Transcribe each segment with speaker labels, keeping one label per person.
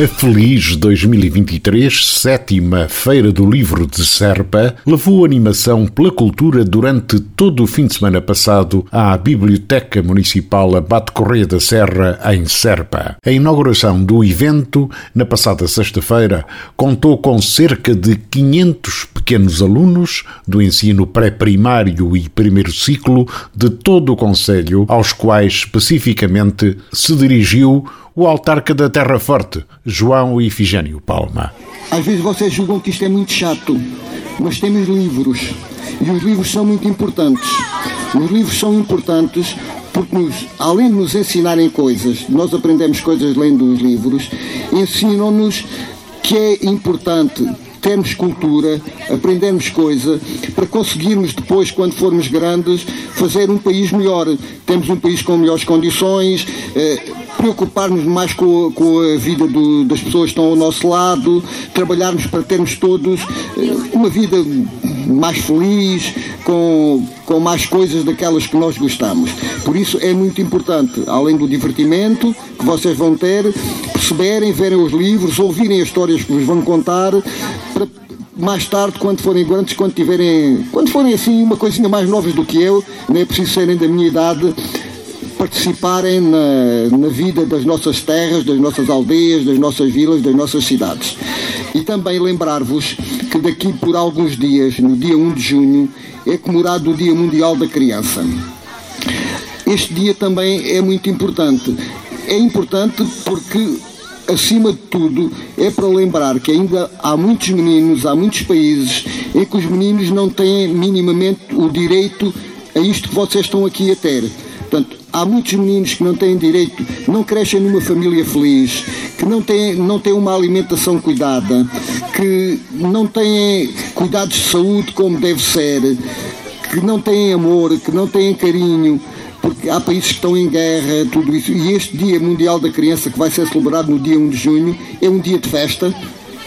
Speaker 1: A Feliz 2023, sétima Feira do Livro de Serpa, levou animação pela cultura durante todo o fim de semana passado à Biblioteca Municipal Abate Correia da Serra, em Serpa. A inauguração do evento, na passada sexta-feira, contou com cerca de 500 pequenos alunos do ensino pré-primário e primeiro ciclo de todo o Conselho, aos quais especificamente se dirigiu o autarca da Terra Forte, João Ifigênio Palma.
Speaker 2: Às vezes vocês julgam que isto é muito chato, mas temos livros e os livros são muito importantes. Os livros são importantes porque, nos, além de nos ensinarem coisas, nós aprendemos coisas lendo os livros, ensinam-nos que é importante termos cultura, aprendermos coisa, para conseguirmos depois, quando formos grandes, fazer um país melhor. Temos um país com melhores condições, eh, preocuparmos mais com, com a vida do, das pessoas que estão ao nosso lado, trabalharmos para termos todos eh, uma vida mais feliz, com, com mais coisas daquelas que nós gostamos. Por isso é muito importante, além do divertimento que vocês vão ter, perceberem, verem os livros, ouvirem as histórias que vos vão contar, para mais tarde, quando forem grandes, quando tiverem, quando forem assim uma coisinha mais novas do que eu, não é preciso serem da minha idade, participarem na, na vida das nossas terras, das nossas aldeias, das nossas vilas, das nossas cidades. E também lembrar-vos que daqui por alguns dias, no dia 1 de junho, é comemorado o Dia Mundial da Criança. Este dia também é muito importante. É importante porque, acima de tudo, é para lembrar que ainda há muitos meninos, há muitos países em que os meninos não têm minimamente o direito a isto que vocês estão aqui a ter. Portanto, há muitos meninos que não têm direito, não crescem numa família feliz, que não têm, não têm uma alimentação cuidada, que não têm cuidados de saúde como deve ser, que não têm amor, que não têm carinho, porque há países que estão em guerra, tudo isso. E este Dia Mundial da Criança, que vai ser celebrado no dia 1 de junho, é um dia de festa,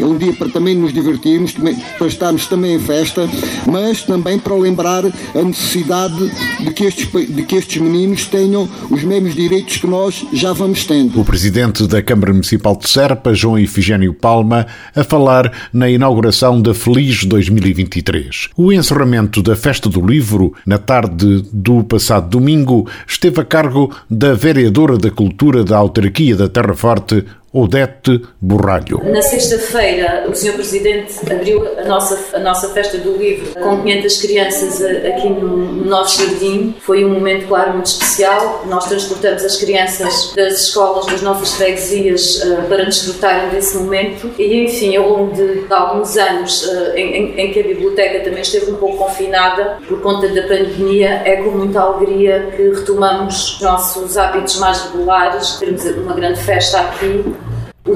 Speaker 2: é um dia para também nos divertirmos, para estarmos também em festa, mas também para lembrar a necessidade de que estes, de que estes meninos tenham os mesmos direitos que nós já vamos tendo.
Speaker 1: O presidente da Câmara Municipal de Serpa, João Ifigênio Palma, a falar na inauguração da Feliz 2023. O encerramento da Festa do Livro, na tarde do passado domingo, esteve a cargo da vereadora da Cultura da Autarquia da Terra Forte, Odete Borralho.
Speaker 3: Na sexta-feira, o Sr. Presidente abriu a nossa, a nossa festa do livro com 500 crianças aqui no, no nosso jardim. Foi um momento, claro, muito especial. Nós transportamos as crianças das escolas das nossas freguesias uh, para desfrutarem desse momento. E, enfim, ao longo de, de alguns anos uh, em, em, que a biblioteca também esteve um pouco confinada por conta da pandemia, é com muita alegria que retomamos os nossos hábitos mais regulares. Temos uma grande festa aqui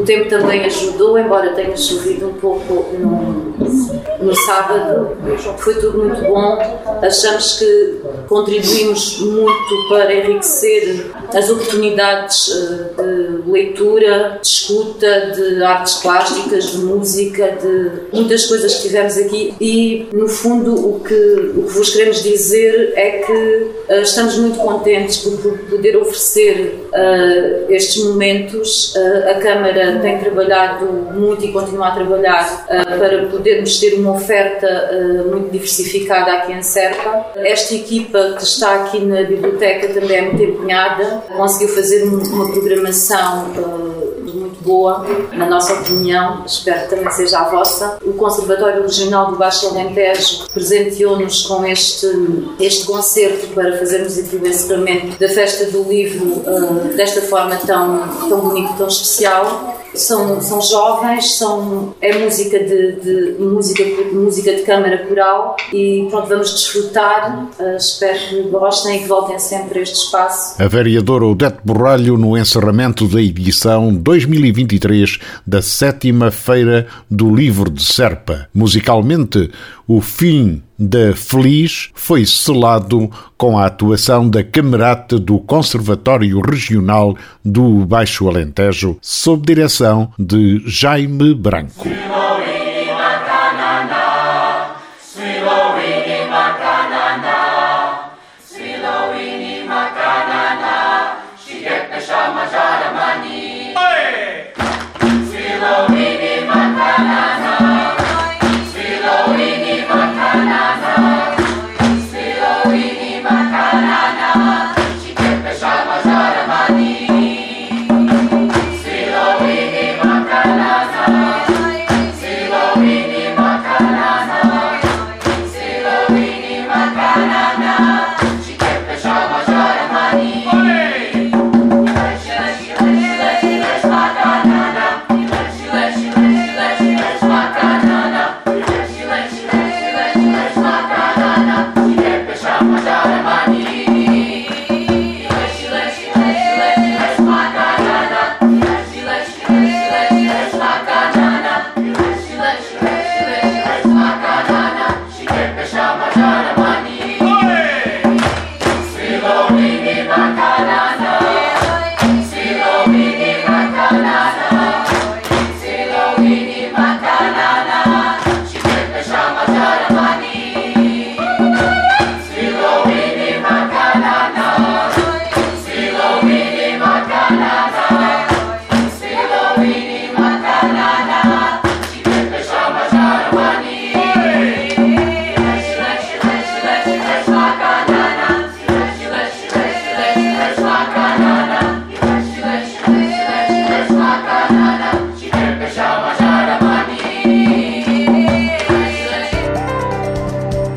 Speaker 3: tempo também ajudou, embora tenha chovido um pouco no, no sábado. Foi tudo muito bom. Achamos que contribuímos muito para enriquecer as oportunidades eh, leitura, de escuta, de artes plásticas, de música, de muitas coisas que tivemos aqui. E, no fundo, o que, o que vos queremos dizer é que uh, estamos muito contentes por, por poder oferecer uh, estes momentos. Uh, a Câmara tem trabalhado muito e continua a trabalhar para podermos ter uma oferta muito diversificada aqui em Serpa. Esta equipa que está aqui na biblioteca também é muito empenhada, conseguiu fazer uma programação muito boa, na nossa opinião, espero que também seja a vossa. O Conservatório Regional do Baixo Alentejo presenteou-nos com este, este concerto para fazermos aqui o encerramento da Festa do Livro uh, desta forma tão, tão bonita, tão especial são, são jovens, são, é música de, de música, música de câmara coral e pronto, vamos desfrutar. Uh, espero que gostem e que voltem sempre a este espaço.
Speaker 1: A vereadora Odete Borralho no encerramento da edição 2023 da sétima Feira do Livro de Serpa. Musicalmente, o fim da Feliz foi selado com a atuação da Camerata do Conservatório Regional do Baixo Alentejo, sob direção de Jaime Branco.